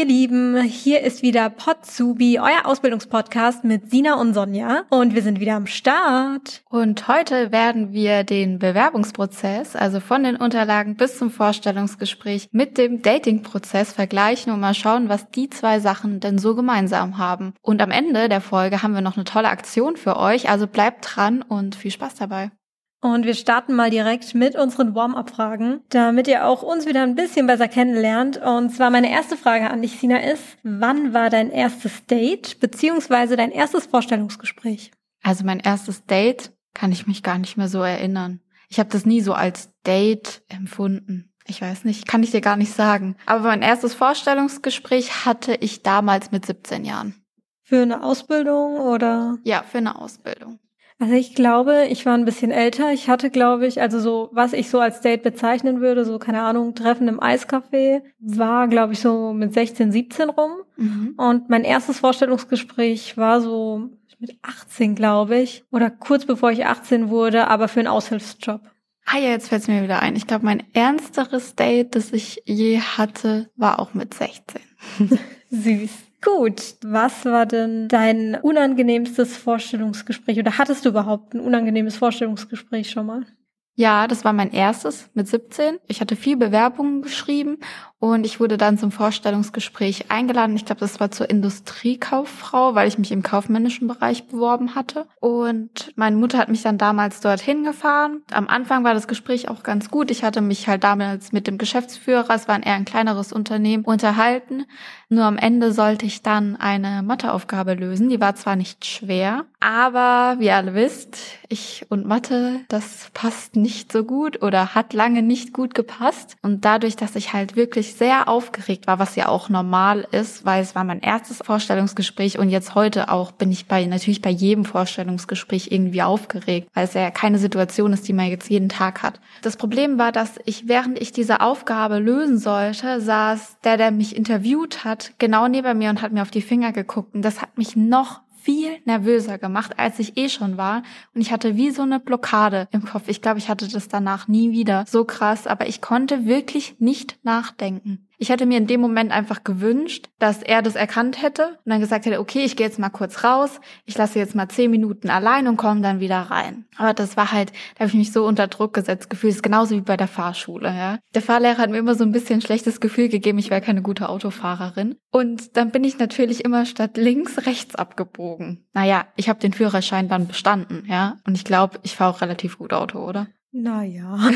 Ihr Lieben, hier ist wieder Potsubi, euer Ausbildungspodcast mit Sina und Sonja und wir sind wieder am Start. Und heute werden wir den Bewerbungsprozess, also von den Unterlagen bis zum Vorstellungsgespräch mit dem Datingprozess vergleichen und mal schauen, was die zwei Sachen denn so gemeinsam haben. Und am Ende der Folge haben wir noch eine tolle Aktion für euch, also bleibt dran und viel Spaß dabei. Und wir starten mal direkt mit unseren Warm-up-Fragen, damit ihr auch uns wieder ein bisschen besser kennenlernt. Und zwar meine erste Frage an dich, Sina, ist, wann war dein erstes Date beziehungsweise dein erstes Vorstellungsgespräch? Also mein erstes Date kann ich mich gar nicht mehr so erinnern. Ich habe das nie so als Date empfunden. Ich weiß nicht, kann ich dir gar nicht sagen. Aber mein erstes Vorstellungsgespräch hatte ich damals mit 17 Jahren. Für eine Ausbildung oder? Ja, für eine Ausbildung. Also ich glaube, ich war ein bisschen älter. Ich hatte, glaube ich, also so, was ich so als Date bezeichnen würde, so, keine Ahnung, Treffen im Eiscafé, war, glaube ich, so mit 16, 17 rum. Mhm. Und mein erstes Vorstellungsgespräch war so mit 18, glaube ich. Oder kurz bevor ich 18 wurde, aber für einen Aushilfsjob. Ah ja, jetzt fällt es mir wieder ein. Ich glaube, mein ernsteres Date, das ich je hatte, war auch mit 16. Süß. Gut, was war denn dein unangenehmstes Vorstellungsgespräch oder hattest du überhaupt ein unangenehmes Vorstellungsgespräch schon mal? Ja, das war mein erstes mit 17. Ich hatte viel Bewerbungen geschrieben und ich wurde dann zum Vorstellungsgespräch eingeladen. Ich glaube, das war zur Industriekauffrau, weil ich mich im kaufmännischen Bereich beworben hatte. Und meine Mutter hat mich dann damals dorthin gefahren. Am Anfang war das Gespräch auch ganz gut. Ich hatte mich halt damals mit dem Geschäftsführer, es war ein eher ein kleineres Unternehmen, unterhalten. Nur am Ende sollte ich dann eine Matheaufgabe lösen. Die war zwar nicht schwer, aber wie ihr alle wisst, ich und Mathe, das passt nicht so gut oder hat lange nicht gut gepasst. Und dadurch, dass ich halt wirklich ich sehr aufgeregt war, was ja auch normal ist, weil es war mein erstes Vorstellungsgespräch und jetzt heute auch bin ich bei, natürlich bei jedem Vorstellungsgespräch irgendwie aufgeregt, weil es ja keine Situation ist, die man jetzt jeden Tag hat. Das Problem war, dass ich, während ich diese Aufgabe lösen sollte, saß der, der mich interviewt hat, genau neben mir und hat mir auf die Finger geguckt und das hat mich noch nervöser gemacht, als ich eh schon war. Und ich hatte wie so eine Blockade im Kopf. Ich glaube, ich hatte das danach nie wieder. So krass, aber ich konnte wirklich nicht nachdenken. Ich hätte mir in dem Moment einfach gewünscht, dass er das erkannt hätte und dann gesagt hätte, okay, ich gehe jetzt mal kurz raus, ich lasse jetzt mal zehn Minuten allein und komme dann wieder rein. Aber das war halt, da habe ich mich so unter Druck gesetzt gefühlt, ist genauso wie bei der Fahrschule. Ja. Der Fahrlehrer hat mir immer so ein bisschen schlechtes Gefühl gegeben, ich wäre keine gute Autofahrerin. Und dann bin ich natürlich immer statt links rechts abgebogen. Naja, ich habe den Führerschein dann bestanden, ja. Und ich glaube, ich fahre auch relativ gut Auto, oder? Naja.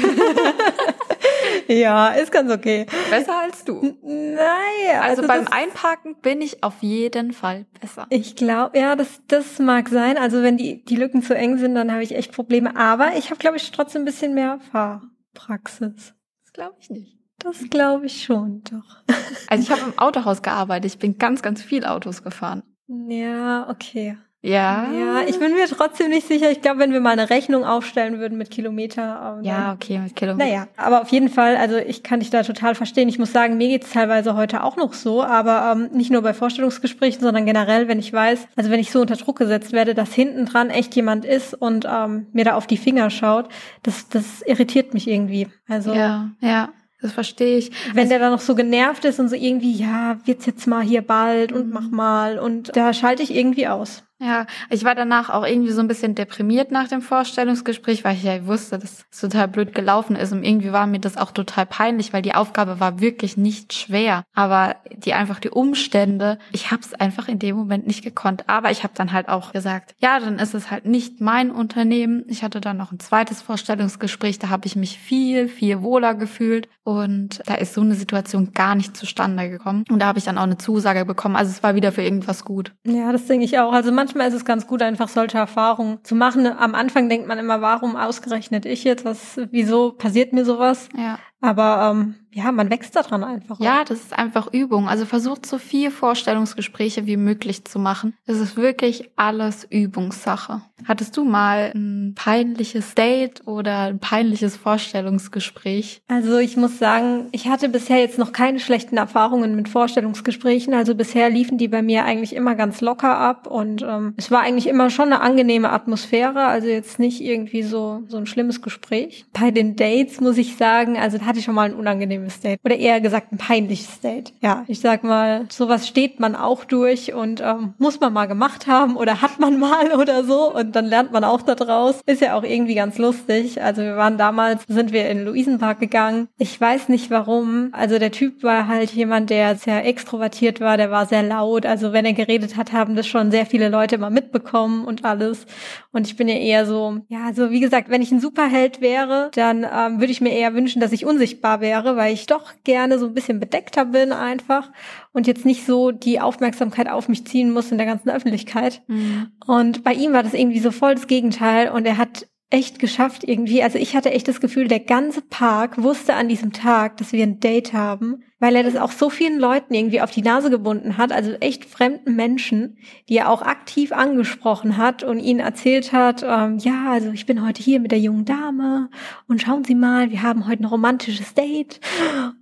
ja, ist ganz okay. Besser als du. Naja. Also, also beim Einparken bin ich auf jeden Fall besser. Ich glaube, ja, das, das mag sein. Also wenn die, die Lücken zu eng sind, dann habe ich echt Probleme. Aber ich habe, glaube ich, trotzdem ein bisschen mehr Fahrpraxis. Das glaube ich nicht. Das glaube ich schon, doch. Also ich habe im Autohaus gearbeitet. Ich bin ganz, ganz viel Autos gefahren. Ja, okay. Ja. Ja, ich bin mir trotzdem nicht sicher. Ich glaube, wenn wir mal eine Rechnung aufstellen würden mit Kilometer. Ja, okay, mit Kilometer. Naja, aber auf jeden Fall, also ich kann dich da total verstehen. Ich muss sagen, mir geht's teilweise heute auch noch so, aber ähm, nicht nur bei Vorstellungsgesprächen, sondern generell, wenn ich weiß, also wenn ich so unter Druck gesetzt werde, dass hinten dran echt jemand ist und ähm, mir da auf die Finger schaut, das, das irritiert mich irgendwie. Also. Ja, ja. Das verstehe ich. Wenn also, der dann noch so genervt ist und so irgendwie, ja, wird's jetzt mal hier bald und mach mal und da schalte ich irgendwie aus. Ja, ich war danach auch irgendwie so ein bisschen deprimiert nach dem Vorstellungsgespräch, weil ich ja wusste, dass es total blöd gelaufen ist. Und irgendwie war mir das auch total peinlich, weil die Aufgabe war wirklich nicht schwer. Aber die einfach die Umstände, ich habe es einfach in dem Moment nicht gekonnt. Aber ich habe dann halt auch gesagt, ja, dann ist es halt nicht mein Unternehmen. Ich hatte dann noch ein zweites Vorstellungsgespräch, da habe ich mich viel, viel wohler gefühlt. Und da ist so eine Situation gar nicht zustande gekommen. Und da habe ich dann auch eine Zusage bekommen. Also es war wieder für irgendwas gut. Ja, das denke ich auch. Also manchmal ist es ganz gut, einfach solche Erfahrungen zu machen. Am Anfang denkt man immer, warum ausgerechnet ich jetzt? Was, wieso passiert mir sowas? Ja. Aber ähm, ja, man wächst daran einfach. Ja, das ist einfach Übung. Also versucht so viel Vorstellungsgespräche wie möglich zu machen. Es ist wirklich alles Übungssache. Hattest du mal ein peinliches Date oder ein peinliches Vorstellungsgespräch? Also ich muss sagen, ich hatte bisher jetzt noch keine schlechten Erfahrungen mit Vorstellungsgesprächen. Also bisher liefen die bei mir eigentlich immer ganz locker ab und ähm, es war eigentlich immer schon eine angenehme Atmosphäre. Also jetzt nicht irgendwie so so ein schlimmes Gespräch. Bei den Dates muss ich sagen, also da hatte ich schon mal ein unangenehmes Date. Oder eher gesagt ein peinliches Date. Ja, ich sag mal, sowas steht man auch durch und ähm, muss man mal gemacht haben oder hat man mal oder so und dann lernt man auch da draus. Ist ja auch irgendwie ganz lustig. Also wir waren damals, sind wir in Luisenpark gegangen. Ich weiß nicht warum. Also der Typ war halt jemand, der sehr extrovertiert war, der war sehr laut. Also wenn er geredet hat, haben das schon sehr viele Leute immer mitbekommen und alles. Und ich bin ja eher so, ja, also wie gesagt, wenn ich ein Superheld wäre, dann ähm, würde ich mir eher wünschen, dass ich unsichtbar wäre, weil ich doch gerne so ein bisschen bedeckter bin einfach und jetzt nicht so die Aufmerksamkeit auf mich ziehen muss in der ganzen Öffentlichkeit. Mhm. Und bei ihm war das irgendwie so voll das Gegenteil und er hat echt geschafft irgendwie. Also ich hatte echt das Gefühl, der ganze Park wusste an diesem Tag, dass wir ein Date haben, weil er das auch so vielen Leuten irgendwie auf die Nase gebunden hat, also echt fremden Menschen, die er auch aktiv angesprochen hat und ihnen erzählt hat, ähm, ja, also ich bin heute hier mit der jungen Dame und schauen Sie mal, wir haben heute ein romantisches Date.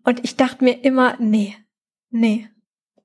Und ich dachte mir immer, nee, nee,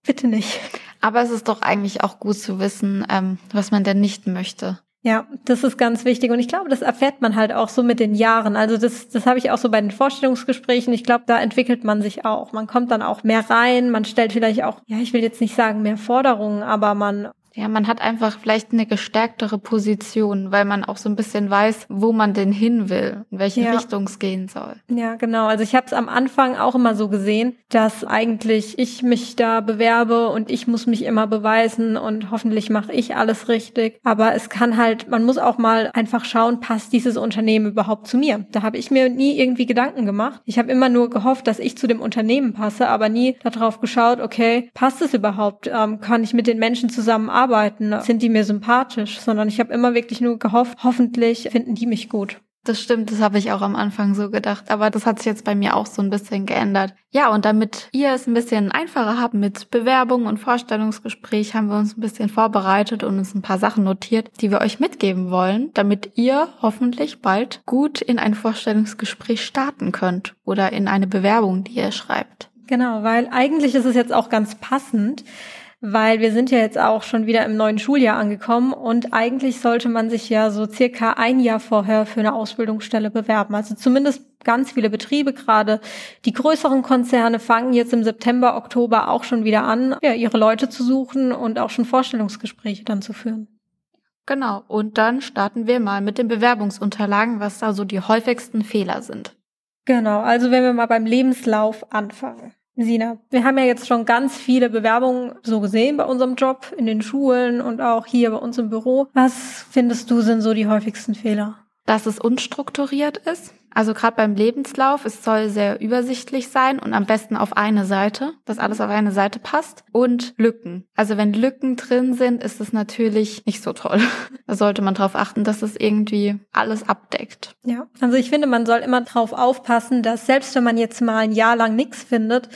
bitte nicht. Aber es ist doch eigentlich auch gut zu wissen, ähm, was man denn nicht möchte. Ja, das ist ganz wichtig und ich glaube, das erfährt man halt auch so mit den Jahren. Also das, das habe ich auch so bei den Vorstellungsgesprächen. Ich glaube, da entwickelt man sich auch. Man kommt dann auch mehr rein, man stellt vielleicht auch, ja, ich will jetzt nicht sagen mehr Forderungen, aber man ja, man hat einfach vielleicht eine gestärktere Position, weil man auch so ein bisschen weiß, wo man denn hin will, in welche ja. Richtung es gehen soll. Ja, genau. Also ich habe es am Anfang auch immer so gesehen, dass eigentlich ich mich da bewerbe und ich muss mich immer beweisen und hoffentlich mache ich alles richtig. Aber es kann halt, man muss auch mal einfach schauen, passt dieses Unternehmen überhaupt zu mir? Da habe ich mir nie irgendwie Gedanken gemacht. Ich habe immer nur gehofft, dass ich zu dem Unternehmen passe, aber nie darauf geschaut, okay, passt es überhaupt? Ähm, kann ich mit den Menschen zusammenarbeiten? Arbeiten, sind die mir sympathisch, sondern ich habe immer wirklich nur gehofft, hoffentlich finden die mich gut. Das stimmt, das habe ich auch am Anfang so gedacht, aber das hat sich jetzt bei mir auch so ein bisschen geändert. Ja, und damit ihr es ein bisschen einfacher habt mit Bewerbung und Vorstellungsgespräch, haben wir uns ein bisschen vorbereitet und uns ein paar Sachen notiert, die wir euch mitgeben wollen, damit ihr hoffentlich bald gut in ein Vorstellungsgespräch starten könnt oder in eine Bewerbung, die ihr schreibt. Genau, weil eigentlich ist es jetzt auch ganz passend, weil wir sind ja jetzt auch schon wieder im neuen Schuljahr angekommen und eigentlich sollte man sich ja so circa ein Jahr vorher für eine Ausbildungsstelle bewerben. Also zumindest ganz viele Betriebe, gerade die größeren Konzerne fangen jetzt im September, Oktober auch schon wieder an, ja, ihre Leute zu suchen und auch schon Vorstellungsgespräche dann zu führen. Genau, und dann starten wir mal mit den Bewerbungsunterlagen, was da so die häufigsten Fehler sind. Genau, also wenn wir mal beim Lebenslauf anfangen. Sina, wir haben ja jetzt schon ganz viele Bewerbungen so gesehen bei unserem Job in den Schulen und auch hier bei uns im Büro. Was findest du sind so die häufigsten Fehler? Dass es unstrukturiert ist, also gerade beim Lebenslauf, es soll sehr übersichtlich sein und am besten auf eine Seite, dass alles auf eine Seite passt. Und Lücken. Also wenn Lücken drin sind, ist es natürlich nicht so toll. Da sollte man darauf achten, dass es irgendwie alles abdeckt. Ja, also ich finde, man soll immer darauf aufpassen, dass selbst wenn man jetzt mal ein Jahr lang nichts findet,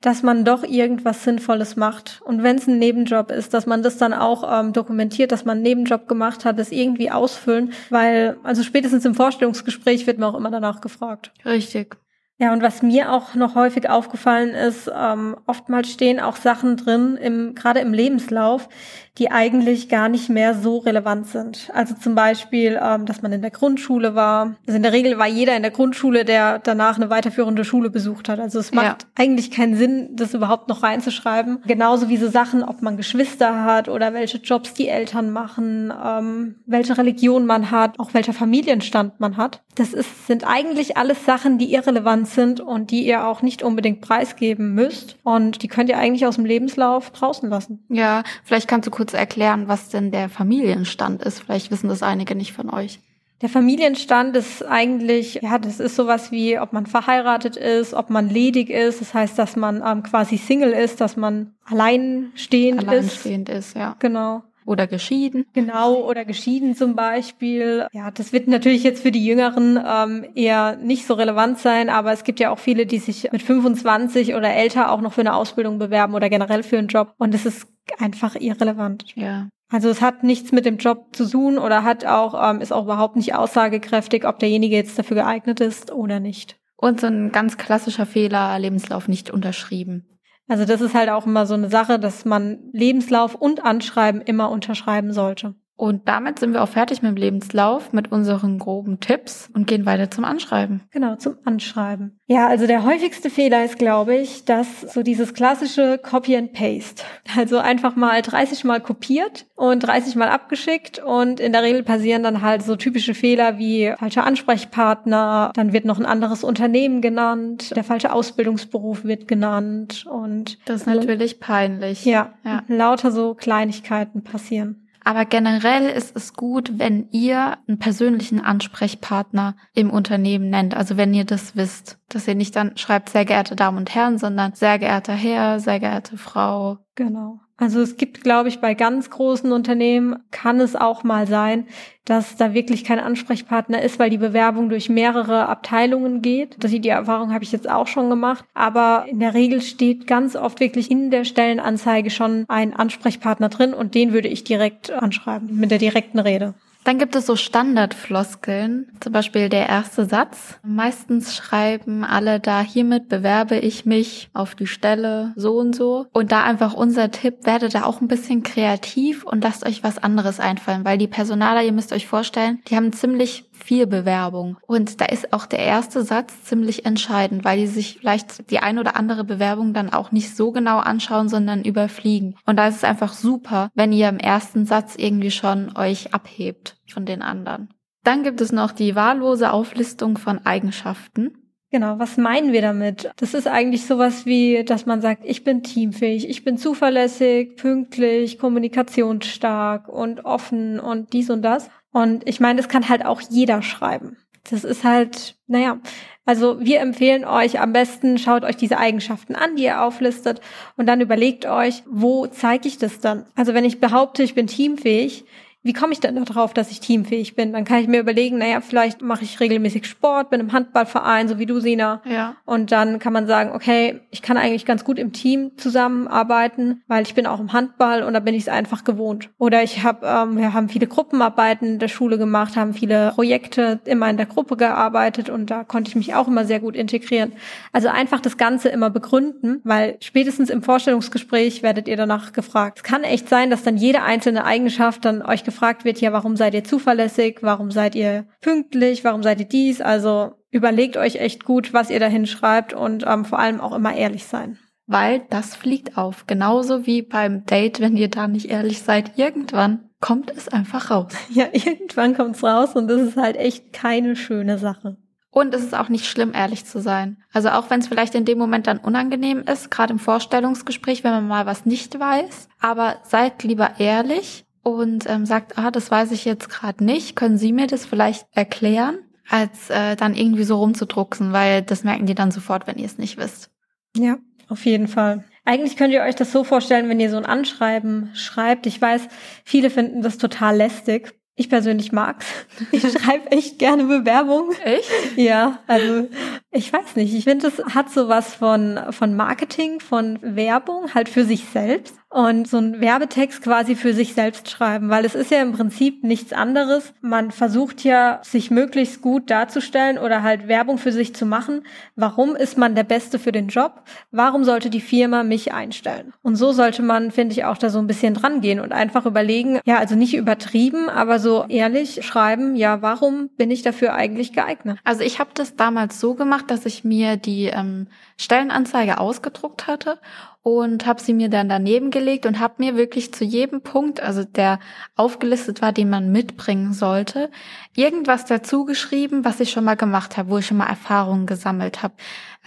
dass man doch irgendwas Sinnvolles macht. Und wenn es ein Nebenjob ist, dass man das dann auch ähm, dokumentiert, dass man einen Nebenjob gemacht hat, das irgendwie ausfüllen, weil also spätestens im Vorstellungsgespräch wird man auch immer danach gefragt. Richtig. Ja, und was mir auch noch häufig aufgefallen ist, ähm, oftmals stehen auch Sachen drin, im, gerade im Lebenslauf, die eigentlich gar nicht mehr so relevant sind. Also zum Beispiel, ähm, dass man in der Grundschule war. Also in der Regel war jeder in der Grundschule, der danach eine weiterführende Schule besucht hat. Also es macht ja. eigentlich keinen Sinn, das überhaupt noch reinzuschreiben. Genauso wie so Sachen, ob man Geschwister hat oder welche Jobs die Eltern machen, ähm, welche Religion man hat, auch welcher Familienstand man hat. Das ist, sind eigentlich alles Sachen, die irrelevant sind und die ihr auch nicht unbedingt preisgeben müsst. Und die könnt ihr eigentlich aus dem Lebenslauf draußen lassen. Ja, vielleicht kannst du kurz erklären, was denn der Familienstand ist. Vielleicht wissen das einige nicht von euch. Der Familienstand ist eigentlich, ja, das ist sowas wie, ob man verheiratet ist, ob man ledig ist. Das heißt, dass man ähm, quasi Single ist, dass man alleinstehend, alleinstehend ist. ist, ja. Genau. Oder geschieden. Genau, oder geschieden zum Beispiel. Ja, das wird natürlich jetzt für die Jüngeren ähm, eher nicht so relevant sein, aber es gibt ja auch viele, die sich mit 25 oder älter auch noch für eine Ausbildung bewerben oder generell für einen Job. Und es ist einfach irrelevant. Ja. Also es hat nichts mit dem Job zu tun oder hat auch, ähm, ist auch überhaupt nicht aussagekräftig, ob derjenige jetzt dafür geeignet ist oder nicht. Und so ein ganz klassischer Fehler, Lebenslauf nicht unterschrieben. Also das ist halt auch immer so eine Sache, dass man Lebenslauf und Anschreiben immer unterschreiben sollte. Und damit sind wir auch fertig mit dem Lebenslauf, mit unseren groben Tipps und gehen weiter zum Anschreiben. Genau, zum Anschreiben. Ja, also der häufigste Fehler ist, glaube ich, dass so dieses klassische Copy and Paste. Also einfach mal 30 Mal kopiert und 30 Mal abgeschickt und in der Regel passieren dann halt so typische Fehler wie falscher Ansprechpartner, dann wird noch ein anderes Unternehmen genannt, der falsche Ausbildungsberuf wird genannt und das ist natürlich peinlich. Ja, ja. lauter so Kleinigkeiten passieren. Aber generell ist es gut, wenn ihr einen persönlichen Ansprechpartner im Unternehmen nennt. Also wenn ihr das wisst, dass ihr nicht dann schreibt, sehr geehrte Damen und Herren, sondern sehr geehrter Herr, sehr geehrte Frau. Genau. Also es gibt, glaube ich, bei ganz großen Unternehmen kann es auch mal sein, dass da wirklich kein Ansprechpartner ist, weil die Bewerbung durch mehrere Abteilungen geht. Das die Erfahrung habe ich jetzt auch schon gemacht. Aber in der Regel steht ganz oft wirklich in der Stellenanzeige schon ein Ansprechpartner drin und den würde ich direkt anschreiben mit der direkten Rede. Dann gibt es so Standardfloskeln, zum Beispiel der erste Satz. Meistens schreiben alle da, hiermit bewerbe ich mich auf die Stelle so und so. Und da einfach unser Tipp, werdet da auch ein bisschen kreativ und lasst euch was anderes einfallen, weil die Personaler, ihr müsst euch vorstellen, die haben ziemlich viel Bewerbung. Und da ist auch der erste Satz ziemlich entscheidend, weil die sich vielleicht die ein oder andere Bewerbung dann auch nicht so genau anschauen, sondern überfliegen. Und da ist es einfach super, wenn ihr im ersten Satz irgendwie schon euch abhebt von den anderen. Dann gibt es noch die wahllose Auflistung von Eigenschaften. Genau, was meinen wir damit? Das ist eigentlich sowas wie, dass man sagt, ich bin teamfähig, ich bin zuverlässig, pünktlich, kommunikationsstark und offen und dies und das. Und ich meine, das kann halt auch jeder schreiben. Das ist halt, naja, also wir empfehlen euch am besten, schaut euch diese Eigenschaften an, die ihr auflistet und dann überlegt euch, wo zeige ich das dann? Also wenn ich behaupte, ich bin teamfähig, wie komme ich denn darauf, dass ich teamfähig bin? Dann kann ich mir überlegen, naja, vielleicht mache ich regelmäßig Sport, bin im Handballverein, so wie du, Sina. Ja. Und dann kann man sagen, okay, ich kann eigentlich ganz gut im Team zusammenarbeiten, weil ich bin auch im Handball und da bin ich es einfach gewohnt. Oder ich habe, ähm, wir haben viele Gruppenarbeiten in der Schule gemacht, haben viele Projekte immer in der Gruppe gearbeitet und da konnte ich mich auch immer sehr gut integrieren. Also einfach das Ganze immer begründen, weil spätestens im Vorstellungsgespräch werdet ihr danach gefragt. Es kann echt sein, dass dann jede einzelne Eigenschaft dann euch gefragt wird, ja, warum seid ihr zuverlässig, warum seid ihr pünktlich, warum seid ihr dies? Also überlegt euch echt gut, was ihr da hinschreibt und ähm, vor allem auch immer ehrlich sein. Weil das fliegt auf. Genauso wie beim Date, wenn ihr da nicht ehrlich seid, irgendwann kommt es einfach raus. Ja, irgendwann kommt es raus und das ist halt echt keine schöne Sache. Und es ist auch nicht schlimm, ehrlich zu sein. Also auch wenn es vielleicht in dem Moment dann unangenehm ist, gerade im Vorstellungsgespräch, wenn man mal was nicht weiß. Aber seid lieber ehrlich und ähm, sagt, ah, das weiß ich jetzt gerade nicht, können Sie mir das vielleicht erklären, als äh, dann irgendwie so rumzudrucksen, weil das merken die dann sofort, wenn ihr es nicht wisst. Ja, auf jeden Fall. Eigentlich könnt ihr euch das so vorstellen, wenn ihr so ein Anschreiben schreibt. Ich weiß, viele finden das total lästig. Ich persönlich mag's. Ich schreibe echt gerne Bewerbungen. Echt? Ja, also ich weiß nicht. Ich finde, es hat sowas von von Marketing, von Werbung halt für sich selbst und so ein Werbetext quasi für sich selbst schreiben, weil es ist ja im Prinzip nichts anderes. Man versucht ja, sich möglichst gut darzustellen oder halt Werbung für sich zu machen. Warum ist man der Beste für den Job? Warum sollte die Firma mich einstellen? Und so sollte man, finde ich, auch da so ein bisschen dran gehen und einfach überlegen, ja, also nicht übertrieben, aber so ehrlich schreiben, ja, warum bin ich dafür eigentlich geeignet? Also ich habe das damals so gemacht, dass ich mir die ähm, Stellenanzeige ausgedruckt hatte und habe sie mir dann daneben gelegt und habe mir wirklich zu jedem Punkt, also der aufgelistet war, den man mitbringen sollte, irgendwas dazu geschrieben, was ich schon mal gemacht habe, wo ich schon mal Erfahrungen gesammelt habe.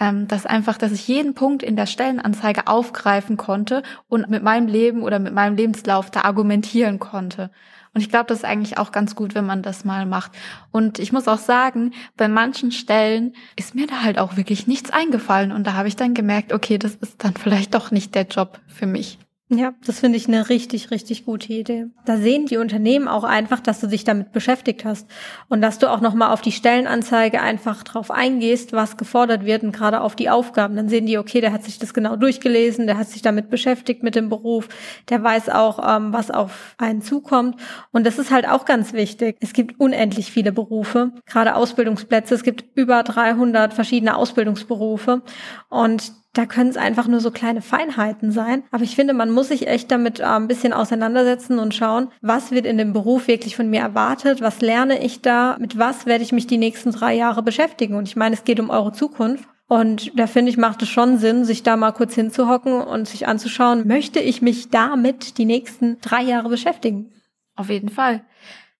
Ähm, das einfach, dass ich jeden Punkt in der Stellenanzeige aufgreifen konnte und mit meinem Leben oder mit meinem Lebenslauf da argumentieren konnte. Und ich glaube, das ist eigentlich auch ganz gut, wenn man das mal macht. Und ich muss auch sagen, bei manchen Stellen ist mir da halt auch wirklich nichts eingefallen. Und da habe ich dann gemerkt, okay, das ist dann vielleicht doch nicht der Job für mich. Ja, das finde ich eine richtig, richtig gute Idee. Da sehen die Unternehmen auch einfach, dass du dich damit beschäftigt hast und dass du auch nochmal auf die Stellenanzeige einfach drauf eingehst, was gefordert wird und gerade auf die Aufgaben. Dann sehen die, okay, der hat sich das genau durchgelesen, der hat sich damit beschäftigt mit dem Beruf, der weiß auch, ähm, was auf einen zukommt. Und das ist halt auch ganz wichtig. Es gibt unendlich viele Berufe, gerade Ausbildungsplätze. Es gibt über 300 verschiedene Ausbildungsberufe und Da können es einfach nur so kleine Feinheiten sein. Aber ich finde, man muss sich echt damit äh, ein bisschen auseinandersetzen und schauen, was wird in dem Beruf wirklich von mir erwartet, was lerne ich da, mit was werde ich mich die nächsten drei Jahre beschäftigen. Und ich meine, es geht um eure Zukunft. Und da finde ich, macht es schon Sinn, sich da mal kurz hinzuhocken und sich anzuschauen, möchte ich mich damit die nächsten drei Jahre beschäftigen? Auf jeden Fall.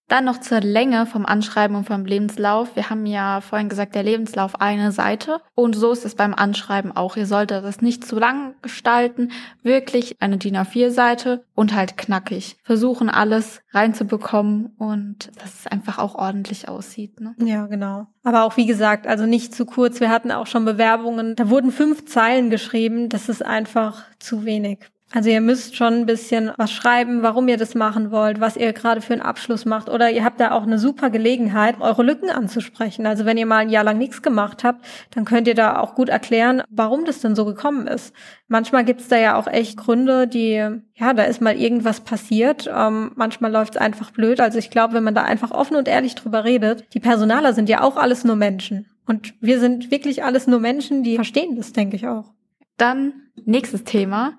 Dann noch zur Länge vom Anschreiben und vom Lebenslauf. Wir haben ja vorhin gesagt, der Lebenslauf eine Seite. Und so ist es beim Anschreiben auch. Ihr solltet das nicht zu lang gestalten. Wirklich eine DIN A4-Seite und halt knackig. Versuchen alles reinzubekommen und dass es einfach auch ordentlich aussieht. Ne? Ja, genau. Aber auch wie gesagt, also nicht zu kurz. Wir hatten auch schon Bewerbungen. Da wurden fünf Zeilen geschrieben. Das ist einfach zu wenig. Also ihr müsst schon ein bisschen was schreiben, warum ihr das machen wollt, was ihr gerade für einen Abschluss macht. Oder ihr habt da auch eine super Gelegenheit, eure Lücken anzusprechen. Also wenn ihr mal ein Jahr lang nichts gemacht habt, dann könnt ihr da auch gut erklären, warum das denn so gekommen ist. Manchmal gibt's da ja auch echt Gründe, die, ja, da ist mal irgendwas passiert. Ähm, manchmal läuft's einfach blöd. Also ich glaube, wenn man da einfach offen und ehrlich drüber redet, die Personaler sind ja auch alles nur Menschen. Und wir sind wirklich alles nur Menschen, die verstehen das, denke ich auch. Dann nächstes Thema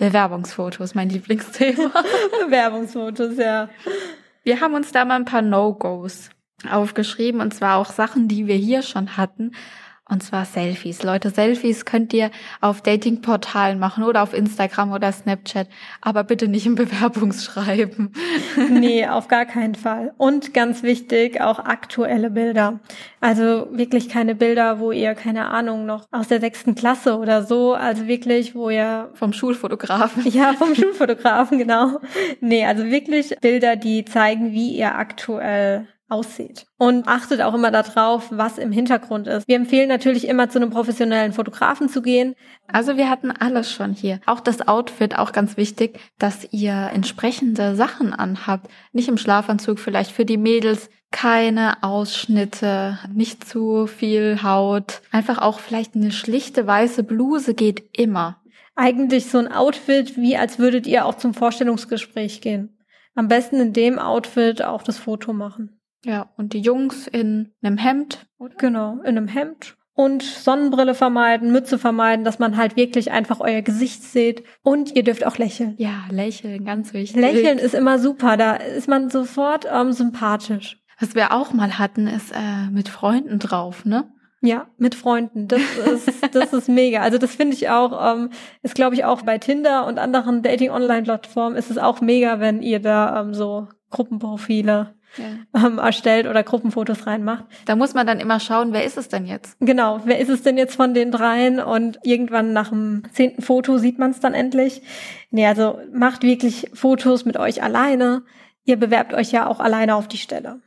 Bewerbungsfotos, mein Lieblingsthema. Bewerbungsfotos, ja. Wir haben uns da mal ein paar No-Gos aufgeschrieben und zwar auch Sachen, die wir hier schon hatten. Und zwar Selfies. Leute, Selfies könnt ihr auf Datingportalen machen oder auf Instagram oder Snapchat, aber bitte nicht im Bewerbungsschreiben. Nee, auf gar keinen Fall. Und ganz wichtig, auch aktuelle Bilder. Also wirklich keine Bilder, wo ihr, keine Ahnung, noch aus der sechsten Klasse oder so, also wirklich, wo ihr... Vom Schulfotografen. Ja, vom Schulfotografen, genau. Nee, also wirklich Bilder, die zeigen, wie ihr aktuell aussieht. Und achtet auch immer darauf, was im Hintergrund ist. Wir empfehlen natürlich immer zu einem professionellen Fotografen zu gehen. Also wir hatten alles schon hier. Auch das Outfit, auch ganz wichtig, dass ihr entsprechende Sachen anhabt. Nicht im Schlafanzug, vielleicht für die Mädels keine Ausschnitte, nicht zu viel Haut. Einfach auch vielleicht eine schlichte weiße Bluse geht immer. Eigentlich so ein Outfit, wie als würdet ihr auch zum Vorstellungsgespräch gehen. Am besten in dem Outfit auch das Foto machen. Ja, und die Jungs in einem Hemd. Oder? Genau, in einem Hemd. Und Sonnenbrille vermeiden, Mütze vermeiden, dass man halt wirklich einfach euer Gesicht sieht. Und ihr dürft auch lächeln. Ja, lächeln, ganz wichtig. Lächeln ist immer super, da ist man sofort ähm, sympathisch. Was wir auch mal hatten, ist äh, mit Freunden drauf, ne? Ja, mit Freunden. Das ist, das ist mega. Also das finde ich auch, ähm, ist glaube ich auch bei Tinder und anderen Dating-Online-Plattformen ist es auch mega, wenn ihr da ähm, so Gruppenprofile ja. ähm, erstellt oder Gruppenfotos reinmacht. Da muss man dann immer schauen, wer ist es denn jetzt? Genau, wer ist es denn jetzt von den dreien? Und irgendwann nach dem zehnten Foto sieht man es dann endlich. Nee, also macht wirklich Fotos mit euch alleine. Ihr bewerbt euch ja auch alleine auf die Stelle.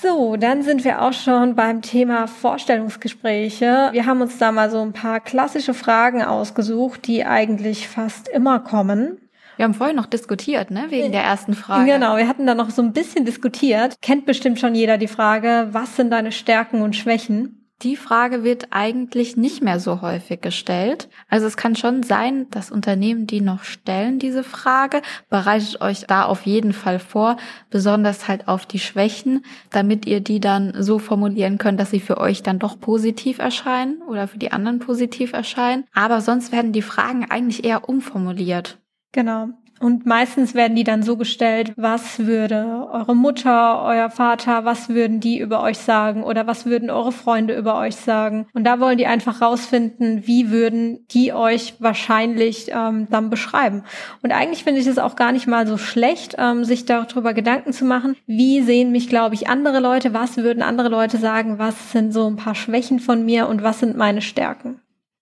So, dann sind wir auch schon beim Thema Vorstellungsgespräche. Wir haben uns da mal so ein paar klassische Fragen ausgesucht, die eigentlich fast immer kommen. Wir haben vorhin noch diskutiert, ne, wegen der ersten Frage. Genau, wir hatten da noch so ein bisschen diskutiert. Kennt bestimmt schon jeder die Frage, was sind deine Stärken und Schwächen? Die Frage wird eigentlich nicht mehr so häufig gestellt. Also es kann schon sein, dass Unternehmen, die noch stellen diese Frage, bereitet euch da auf jeden Fall vor, besonders halt auf die Schwächen, damit ihr die dann so formulieren könnt, dass sie für euch dann doch positiv erscheinen oder für die anderen positiv erscheinen. Aber sonst werden die Fragen eigentlich eher umformuliert. Genau. Und meistens werden die dann so gestellt, was würde eure Mutter, euer Vater, was würden die über euch sagen oder was würden eure Freunde über euch sagen. Und da wollen die einfach rausfinden, wie würden die euch wahrscheinlich ähm, dann beschreiben. Und eigentlich finde ich es auch gar nicht mal so schlecht, ähm, sich darüber Gedanken zu machen, wie sehen mich, glaube ich, andere Leute, was würden andere Leute sagen, was sind so ein paar Schwächen von mir und was sind meine Stärken.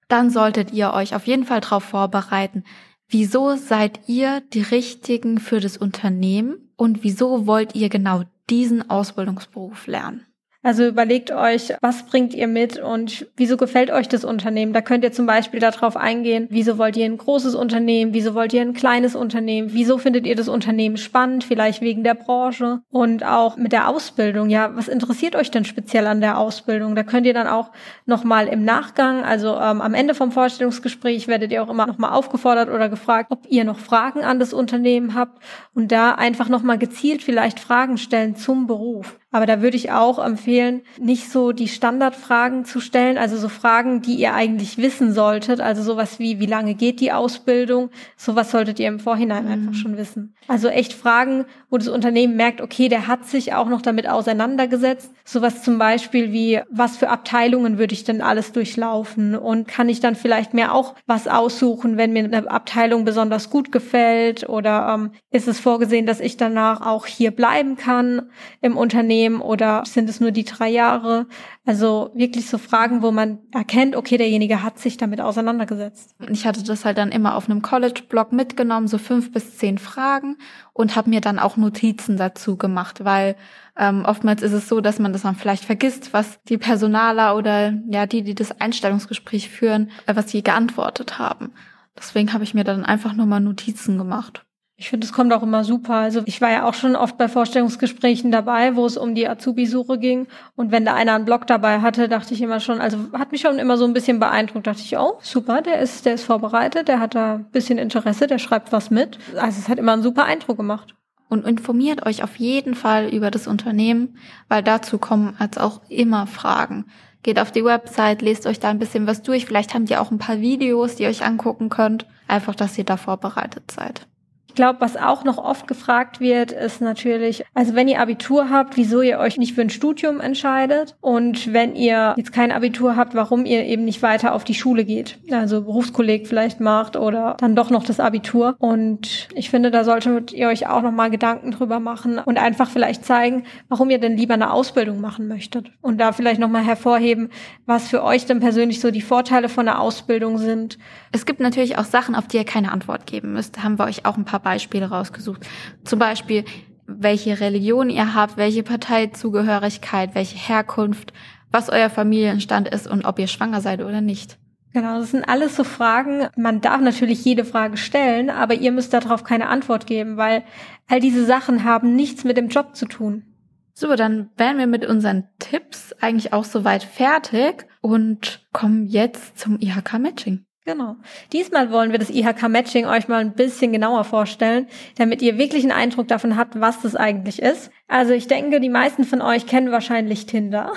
Dann solltet ihr euch auf jeden Fall darauf vorbereiten, Wieso seid ihr die Richtigen für das Unternehmen und wieso wollt ihr genau diesen Ausbildungsberuf lernen? Also überlegt euch, was bringt ihr mit und wieso gefällt euch das Unternehmen? Da könnt ihr zum Beispiel darauf eingehen, wieso wollt ihr ein großes Unternehmen, wieso wollt ihr ein kleines Unternehmen, wieso findet ihr das Unternehmen spannend, vielleicht wegen der Branche und auch mit der Ausbildung. Ja, was interessiert euch denn speziell an der Ausbildung? Da könnt ihr dann auch nochmal im Nachgang, also ähm, am Ende vom Vorstellungsgespräch werdet ihr auch immer nochmal aufgefordert oder gefragt, ob ihr noch Fragen an das Unternehmen habt und da einfach nochmal gezielt vielleicht Fragen stellen zum Beruf. Aber da würde ich auch empfehlen, nicht so die Standardfragen zu stellen, also so Fragen, die ihr eigentlich wissen solltet. Also sowas wie, wie lange geht die Ausbildung? Sowas solltet ihr im Vorhinein mhm. einfach schon wissen. Also echt Fragen, wo das Unternehmen merkt, okay, der hat sich auch noch damit auseinandergesetzt. Sowas zum Beispiel wie, was für Abteilungen würde ich denn alles durchlaufen? Und kann ich dann vielleicht mir auch was aussuchen, wenn mir eine Abteilung besonders gut gefällt? Oder ähm, ist es vorgesehen, dass ich danach auch hier bleiben kann im Unternehmen? Oder sind es nur die drei Jahre? Also wirklich so Fragen, wo man erkennt, okay, derjenige hat sich damit auseinandergesetzt. Ich hatte das halt dann immer auf einem College-Blog mitgenommen, so fünf bis zehn Fragen und habe mir dann auch Notizen dazu gemacht, weil ähm, oftmals ist es so, dass man das dann vielleicht vergisst, was die Personaler oder ja die, die das Einstellungsgespräch führen, äh, was sie geantwortet haben. Deswegen habe ich mir dann einfach nur mal Notizen gemacht. Ich finde, es kommt auch immer super. Also ich war ja auch schon oft bei Vorstellungsgesprächen dabei, wo es um die Azubi-Suche ging. Und wenn da einer einen Blog dabei hatte, dachte ich immer schon, also hat mich schon immer so ein bisschen beeindruckt. Dachte ich, oh, super, der ist, der ist vorbereitet, der hat da ein bisschen Interesse, der schreibt was mit. Also es hat immer einen super Eindruck gemacht. Und informiert euch auf jeden Fall über das Unternehmen, weil dazu kommen als auch immer Fragen. Geht auf die Website, lest euch da ein bisschen was durch. Vielleicht habt ihr auch ein paar Videos, die ihr euch angucken könnt. Einfach, dass ihr da vorbereitet seid. Ich glaube, was auch noch oft gefragt wird, ist natürlich, also wenn ihr Abitur habt, wieso ihr euch nicht für ein Studium entscheidet und wenn ihr jetzt kein Abitur habt, warum ihr eben nicht weiter auf die Schule geht, also Berufskolleg vielleicht macht oder dann doch noch das Abitur. Und ich finde, da solltet ihr euch auch noch mal Gedanken drüber machen und einfach vielleicht zeigen, warum ihr denn lieber eine Ausbildung machen möchtet und da vielleicht noch mal hervorheben, was für euch denn persönlich so die Vorteile von einer Ausbildung sind. Es gibt natürlich auch Sachen, auf die ihr keine Antwort geben müsst. Da haben wir euch auch ein paar Beispiele rausgesucht. Zum Beispiel, welche Religion ihr habt, welche Parteizugehörigkeit, welche Herkunft, was euer Familienstand ist und ob ihr schwanger seid oder nicht. Genau, das sind alles so Fragen. Man darf natürlich jede Frage stellen, aber ihr müsst darauf keine Antwort geben, weil all diese Sachen haben nichts mit dem Job zu tun. So, dann wären wir mit unseren Tipps eigentlich auch soweit fertig und kommen jetzt zum IHK-Matching. Genau. Diesmal wollen wir das IHK-Matching euch mal ein bisschen genauer vorstellen, damit ihr wirklich einen Eindruck davon habt, was das eigentlich ist. Also ich denke, die meisten von euch kennen wahrscheinlich Tinder.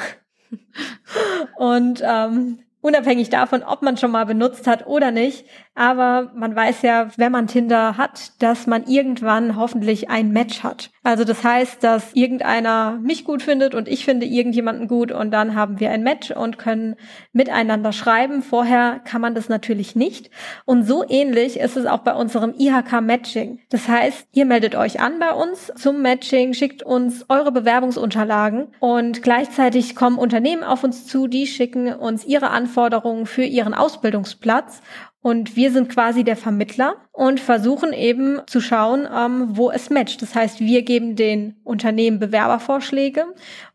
Und ähm, unabhängig davon, ob man schon mal benutzt hat oder nicht. Aber man weiß ja, wenn man Tinder hat, dass man irgendwann hoffentlich ein Match hat. Also das heißt, dass irgendeiner mich gut findet und ich finde irgendjemanden gut und dann haben wir ein Match und können miteinander schreiben. Vorher kann man das natürlich nicht. Und so ähnlich ist es auch bei unserem IHK-Matching. Das heißt, ihr meldet euch an bei uns zum Matching, schickt uns eure Bewerbungsunterlagen und gleichzeitig kommen Unternehmen auf uns zu, die schicken uns ihre Anforderungen für ihren Ausbildungsplatz. Und wir sind quasi der Vermittler und versuchen eben zu schauen, ähm, wo es matcht. Das heißt, wir geben den Unternehmen Bewerbervorschläge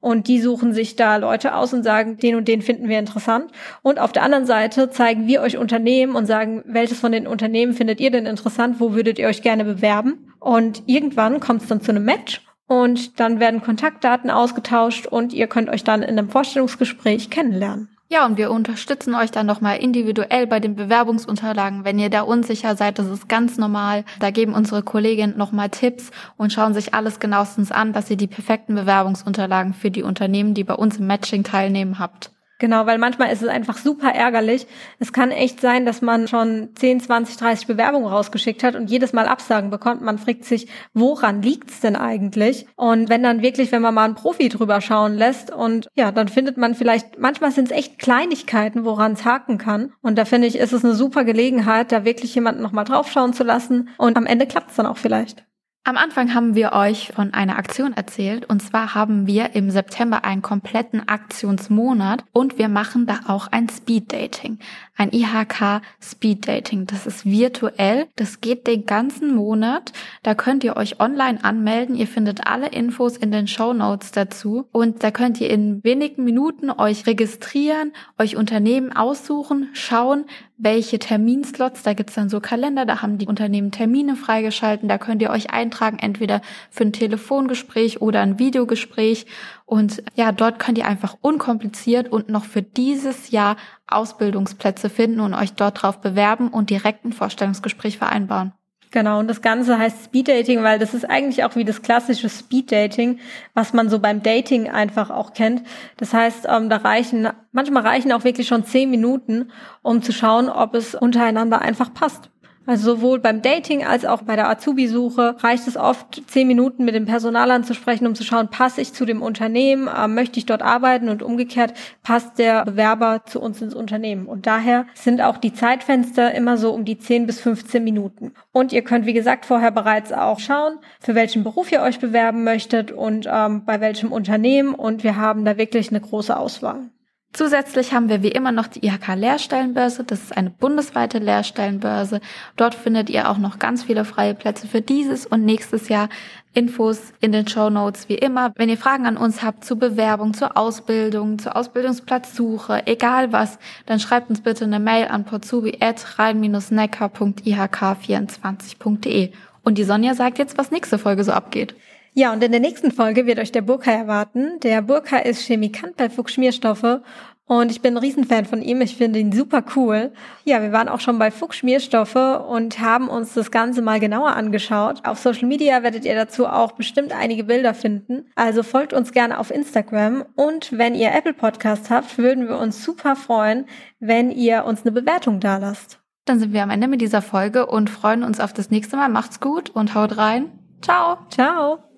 und die suchen sich da Leute aus und sagen, den und den finden wir interessant. Und auf der anderen Seite zeigen wir euch Unternehmen und sagen, welches von den Unternehmen findet ihr denn interessant? Wo würdet ihr euch gerne bewerben? Und irgendwann kommt es dann zu einem Match und dann werden Kontaktdaten ausgetauscht und ihr könnt euch dann in einem Vorstellungsgespräch kennenlernen. Ja, und wir unterstützen euch dann nochmal individuell bei den Bewerbungsunterlagen. Wenn ihr da unsicher seid, das ist ganz normal. Da geben unsere Kolleginnen nochmal Tipps und schauen sich alles genauestens an, dass ihr die perfekten Bewerbungsunterlagen für die Unternehmen, die bei uns im Matching teilnehmen, habt. Genau, weil manchmal ist es einfach super ärgerlich. Es kann echt sein, dass man schon 10, 20, 30 Bewerbungen rausgeschickt hat und jedes Mal Absagen bekommt. Man fragt sich, woran liegt's denn eigentlich? Und wenn dann wirklich, wenn man mal einen Profi drüber schauen lässt und ja, dann findet man vielleicht, manchmal sind es echt Kleinigkeiten, woran es haken kann. Und da finde ich, ist es eine super Gelegenheit, da wirklich jemanden nochmal draufschauen zu lassen. Und am Ende klappt's dann auch vielleicht. Am Anfang haben wir euch von einer Aktion erzählt und zwar haben wir im September einen kompletten Aktionsmonat und wir machen da auch ein Speed Dating, ein IHK Speed Dating. Das ist virtuell, das geht den ganzen Monat. Da könnt ihr euch online anmelden. Ihr findet alle Infos in den Show Notes dazu und da könnt ihr in wenigen Minuten euch registrieren, euch Unternehmen aussuchen, schauen, welche Terminslots, da gibt's dann so Kalender, da haben die Unternehmen Termine freigeschalten, da könnt ihr euch eintragen, entweder für ein Telefongespräch oder ein Videogespräch. Und ja, dort könnt ihr einfach unkompliziert und noch für dieses Jahr Ausbildungsplätze finden und euch dort drauf bewerben und direkt ein Vorstellungsgespräch vereinbaren. Genau, und das Ganze heißt Speed Dating, weil das ist eigentlich auch wie das klassische Speed Dating, was man so beim Dating einfach auch kennt. Das heißt, ähm, da reichen, manchmal reichen auch wirklich schon zehn Minuten, um zu schauen, ob es untereinander einfach passt. Also sowohl beim Dating als auch bei der Azubi-Suche reicht es oft, zehn Minuten mit dem Personal anzusprechen, um zu schauen, passe ich zu dem Unternehmen, äh, möchte ich dort arbeiten und umgekehrt passt der Bewerber zu uns ins Unternehmen. Und daher sind auch die Zeitfenster immer so um die 10 bis 15 Minuten. Und ihr könnt, wie gesagt, vorher bereits auch schauen, für welchen Beruf ihr euch bewerben möchtet und ähm, bei welchem Unternehmen. Und wir haben da wirklich eine große Auswahl. Zusätzlich haben wir wie immer noch die IHK Lehrstellenbörse. Das ist eine bundesweite Lehrstellenbörse. Dort findet ihr auch noch ganz viele freie Plätze für dieses und nächstes Jahr. Infos in den Show Notes wie immer. Wenn ihr Fragen an uns habt zur Bewerbung, zur Ausbildung, zur Ausbildungsplatzsuche, egal was, dann schreibt uns bitte eine Mail an porzubi.rein-neckar.ihk24.de. Und die Sonja sagt jetzt, was nächste Folge so abgeht. Ja, und in der nächsten Folge wird euch der Burka erwarten. Der Burka ist Chemikant bei Fuchs Schmierstoffe und ich bin ein Riesenfan von ihm. Ich finde ihn super cool. Ja, wir waren auch schon bei Fuchs Schmierstoffe und haben uns das Ganze mal genauer angeschaut. Auf Social Media werdet ihr dazu auch bestimmt einige Bilder finden. Also folgt uns gerne auf Instagram und wenn ihr Apple Podcast habt, würden wir uns super freuen, wenn ihr uns eine Bewertung dalasst. Dann sind wir am Ende mit dieser Folge und freuen uns auf das nächste Mal. Macht's gut und haut rein. Ciao. Ciao.